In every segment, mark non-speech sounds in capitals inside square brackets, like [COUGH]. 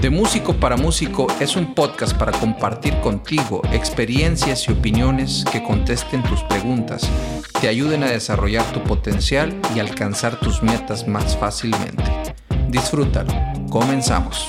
De Músico para Músico es un podcast para compartir contigo experiencias y opiniones que contesten tus preguntas, te ayuden a desarrollar tu potencial y alcanzar tus metas más fácilmente. Disfrútalo. Comenzamos.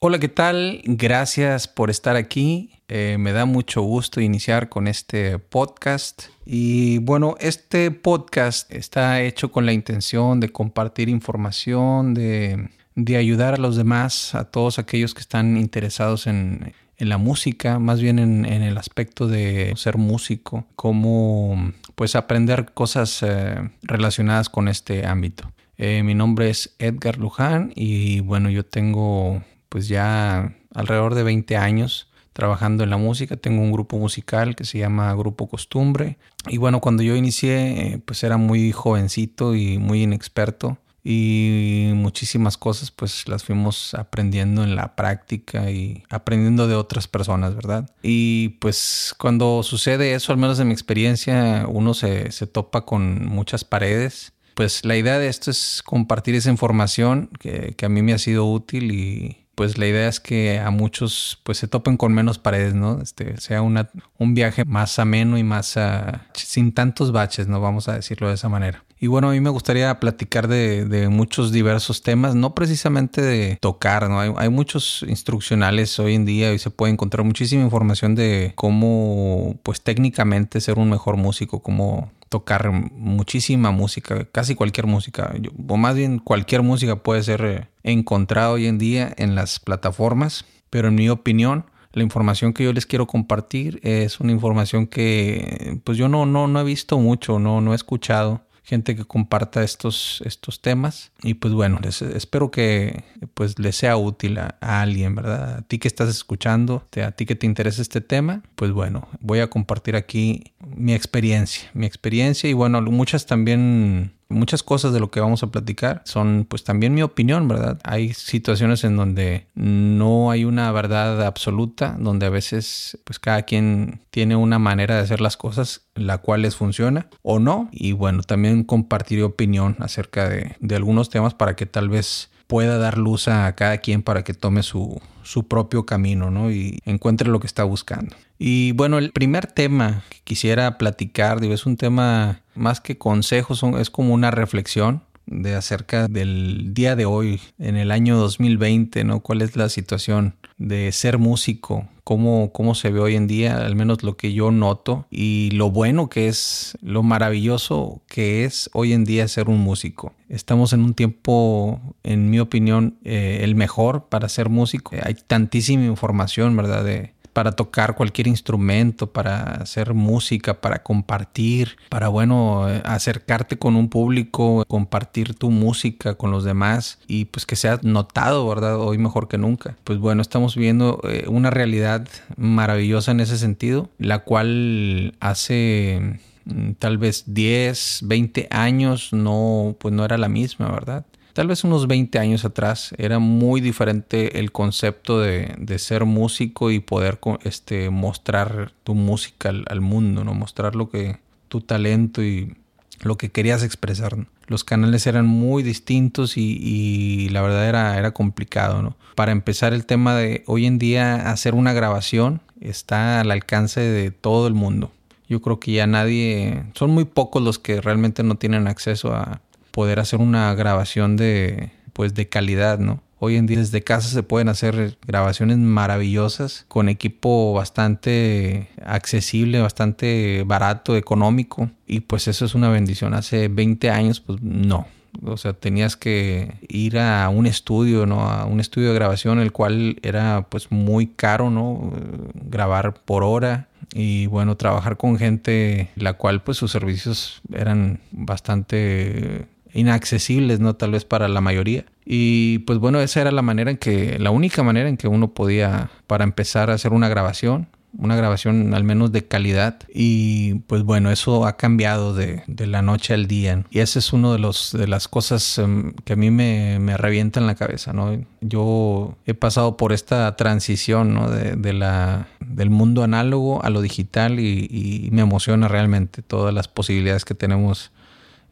Hola, ¿qué tal? Gracias por estar aquí. Eh, me da mucho gusto iniciar con este podcast. Y bueno, este podcast está hecho con la intención de compartir información, de, ayudar a los demás, a todos aquellos que están interesados en, la música, más bien en, el aspecto de ser músico, cómo pues aprender cosas eh, relacionadas con este ámbito. Eh, mi nombre es Edgar Luján y bueno, yo tengo pues ya alrededor de 20 años trabajando en la música. Tengo un grupo musical que se llama Grupo Costumbre. Y bueno, cuando yo inicié, eh, pues era muy jovencito y muy inexperto. Y muchísimas cosas pues las fuimos aprendiendo en la práctica y aprendiendo de otras personas, ¿verdad? Y pues cuando sucede eso, al menos en mi experiencia, uno se, se topa con muchas paredes pues la idea de esto es compartir esa información que, que, a mí me ha sido útil y, pues la idea es que a muchos pues se topen con menos paredes, ¿no? Este, sea una, un viaje más ameno y más ah, sin tantos baches, ¿no? Vamos a decirlo de esa manera. Y bueno, a mí me gustaría platicar de, de muchos diversos temas, no precisamente de tocar, ¿no? Hay, hay, muchos instruccionales hoy en día y se puede encontrar muchísima información de cómo, pues técnicamente ser un mejor músico, cómo tocar muchísima música, casi cualquier música, o más bien cualquier música puede ser eh, encontrada hoy en día en las plataformas, pero en mi opinión, la información que yo les quiero compartir es una información que pues yo no, no, no he visto mucho, no, no he escuchado gente que comparta estos, estos temas. Y pues bueno, espero que pues les sea útil a, alguien, ¿verdad? A ti que estás escuchando, a ti que te interesa este tema, pues bueno, voy a compartir aquí mi experiencia, mi experiencia y bueno, muchas también muchas cosas de lo que vamos a platicar son pues también mi opinión, ¿verdad? Hay situaciones en donde no hay una verdad absoluta, donde a veces pues cada quien tiene una manera de hacer las cosas la cual les funciona o no. Y bueno, también compartiré opinión acerca de, de algunos temas para que tal vez pueda dar luz a cada quien para que tome su, su propio camino, ¿no? Y encuentre lo que está buscando. Y bueno, el primer tema que quisiera platicar, digo, es un tema más que consejos, es como una reflexión de acerca del día de hoy, en el año 2020, ¿no? ¿Cuál es la situación de ser músico? ¿Cómo, cómo se ve hoy en día? Al menos lo que yo noto y lo bueno que es, lo maravilloso que es hoy en día ser un músico. Estamos en un tiempo, en mi opinión, eh, el mejor para ser músico. Hay tantísima información, ¿verdad? De, para tocar cualquier instrumento, para hacer música, para compartir, para, bueno, acercarte con un público, compartir tu música con los demás y pues que sea notado, ¿verdad? Hoy mejor que nunca. Pues bueno, estamos viendo eh, una realidad maravillosa en ese sentido, la cual hace mm, tal vez 10, 20 años no, pues no era la misma, ¿verdad? Tal vez unos 20 años atrás era muy diferente el concepto de, ser músico y poder este, mostrar tu música al, mundo, ¿no? Mostrar lo que, tu talento y lo que querías expresar. Los canales eran muy distintos y, la verdad era, era complicado, ¿no? Para empezar el tema de hoy en día hacer una grabación está al alcance de todo el mundo. Yo creo que ya nadie, son muy pocos los que realmente no tienen acceso a, poder hacer una grabación de, pues, de calidad, ¿no? Hoy en día desde casa se pueden hacer grabaciones maravillosas con equipo bastante accesible, bastante barato, económico. Y pues eso es una bendición. Hace 20 años, pues no. O sea, tenías que ir a un estudio, ¿no? A un estudio de grabación, el cual era pues muy caro, ¿no? Grabar por hora y bueno, trabajar con gente la cual pues sus servicios eran bastante inaccesibles, ¿no? Tal vez para la mayoría. Y pues bueno, esa era la manera en que, la única manera en que uno podía, para empezar a hacer una grabación, una grabación al menos de calidad. Y pues bueno, eso ha cambiado de, de la noche al día. Y esa es una de, los, de las cosas em, que a mí me, me revienta en la cabeza, ¿no? Yo he pasado por esta transición, ¿no? De, de la, del mundo análogo a lo digital y, y me emociona realmente todas las posibilidades que tenemos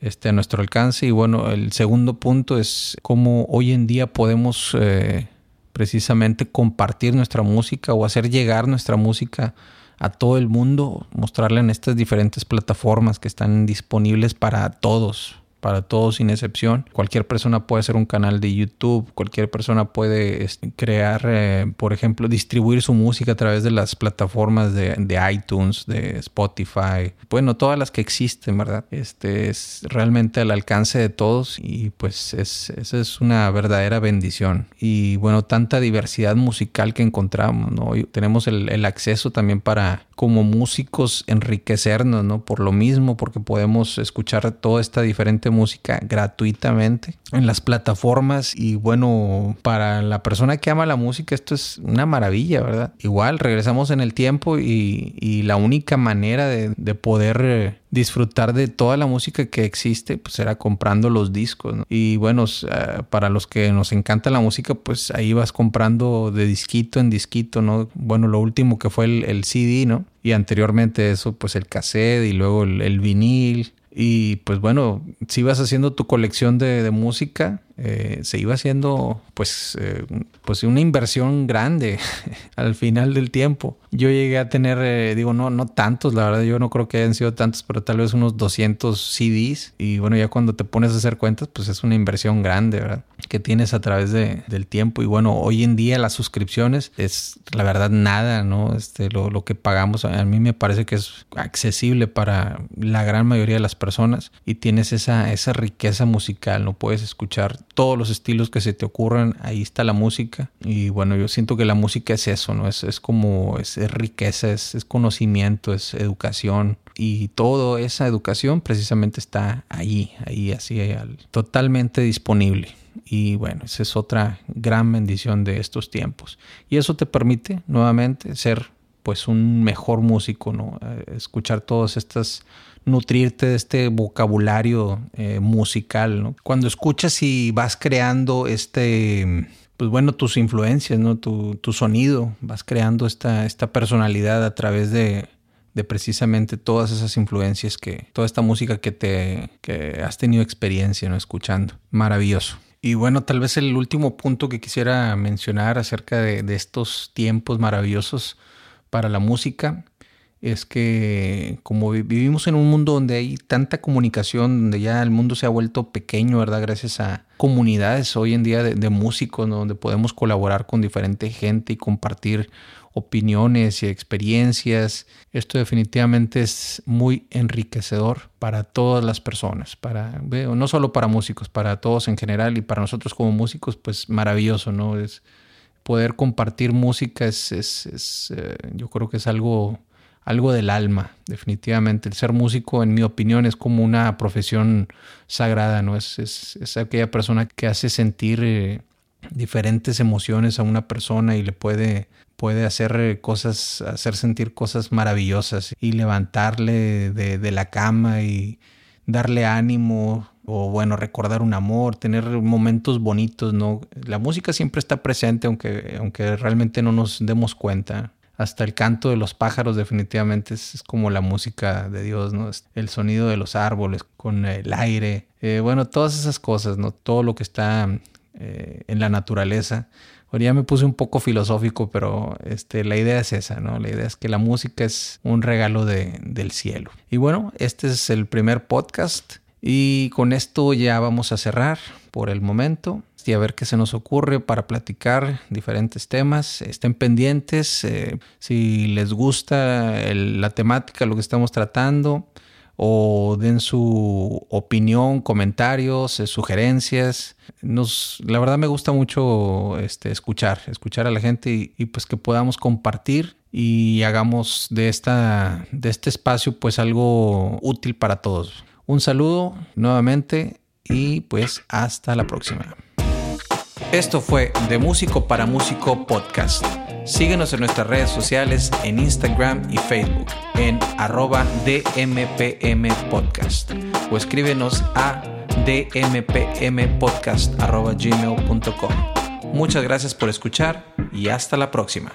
este, a nuestro alcance. Y bueno, el segundo punto es cómo hoy en día podemos eh, precisamente compartir nuestra música o hacer llegar nuestra música a todo el mundo, mostrarla en estas diferentes plataformas que están disponibles para todos, para todos sin excepción. Cualquier persona puede hacer un canal de YouTube, cualquier persona puede este, crear, eh, por ejemplo, distribuir su música a través de las plataformas de, iTunes, de Spotify, bueno, todas las que existen, ¿verdad? Este es realmente al alcance de todos y pues es, esa es una verdadera bendición. Y bueno, tanta diversidad musical que encontramos, ¿no? tenemos el, el acceso también para como músicos enriquecernos, ¿no? Por lo mismo, porque podemos escuchar toda esta diferente música gratuitamente en las plataformas y bueno, para la persona que ama la música esto es una maravilla, ¿verdad? Igual regresamos en el tiempo y, y la única manera de, de poder eh, disfrutar de toda la música que existe, pues era comprando los discos. Y bueno, eh, para los que nos encanta la música, pues ahí vas comprando de disquito en disquito, ¿no? Bueno, lo último que fue el, CD, ¿no? Y anteriormente eso, pues el cassette y luego el vinil. Y pues bueno, si vas haciendo tu colección de, de música, eh, se iba haciendo pues, eh, pues una inversión grande [LAUGHS] al final del tiempo. Yo llegué a tener, eh, digo, no, no tantos, la verdad, yo no creo que hayan sido tantos, pero tal vez unos 200 CDs. Y bueno, ya cuando te pones a hacer cuentas, pues es una inversión grande, ¿verdad? Que tienes a través de, del tiempo. Y bueno, hoy en día las suscripciones es la verdad nada, ¿no? Este, lo, lo que pagamos a mí me parece que es accesible para la gran mayoría de las personas y tienes esa, esa riqueza musical, ¿no? Puedes escuchar todos los estilos que se te ocurran, ahí está la música. Y bueno, yo siento que la música es eso, ¿no? Es, es como, es, riqueza, es, es, conocimiento, es educación. Y toda esa educación precisamente está ahí, ahí, así, totalmente disponible. Y bueno, esa es otra gran bendición de estos tiempos. Y eso te permite nuevamente ser pues un mejor músico, ¿no? Eh, escuchar todas estas nutrirte de este vocabulario eh, musical, ¿no? Cuando escuchas y vas creando este, pues bueno, tus influencias, ¿no? Tu, tu sonido, vas creando esta, esta personalidad a través de, de precisamente todas esas influencias que, toda esta música que te, que has tenido experiencia, ¿no? Escuchando. Maravilloso. Y bueno, tal vez el último punto que quisiera mencionar acerca de, de estos tiempos maravillosos para la música es que como vivimos en un mundo donde hay tanta comunicación, donde ya el mundo se ha vuelto pequeño, ¿verdad? Gracias a comunidades hoy en día de, músicos, donde podemos colaborar con diferente gente y compartir opiniones y experiencias. Esto definitivamente es muy enriquecedor para todas las personas, para, no solo para músicos, para todos en general y para nosotros como músicos, pues maravilloso, ¿no? Es poder compartir música es, es, eh, yo creo que es algo algo del alma, definitivamente. El ser músico, en mi opinión, es como una profesión sagrada, ¿no? Es, es, aquella persona que hace sentir eh, diferentes emociones a una persona y le puede, puede hacer eh, cosas, hacer sentir cosas maravillosas y levantarle de la cama y darle ánimo o bueno, recordar un amor, tener momentos bonitos, ¿no? La música siempre está presente aunque, aunque realmente no nos demos cuenta hasta el canto de los pájaros definitivamente es, como la música de Dios, ¿no? El sonido de los árboles con el aire, eh, bueno, todas esas cosas, ¿no? Todo lo que está eh, en la naturaleza. Ahora ya me puse un poco filosófico, pero este, la idea es esa, ¿no? La idea es que la música es un regalo de, del cielo. Y bueno, este es el primer podcast y con esto ya vamos a cerrar por el momento y a ver qué se nos ocurre para platicar diferentes temas. Estén pendientes eh, si les gusta la temática, lo que estamos tratando, o den su opinión, comentarios, eh, sugerencias. Nos, la verdad me gusta mucho este, escuchar, escuchar a la gente y, y, pues que podamos compartir y hagamos de, esta, de este espacio pues algo útil para todos. Un saludo nuevamente y pues hasta la próxima. Esto fue De Músico para Músico Podcast. Síguenos en nuestras redes sociales en Instagram y Facebook en arroba DMPM Podcast o escríbenos a dmpmpodcast arroba gmail.com. Muchas gracias por escuchar y hasta la próxima.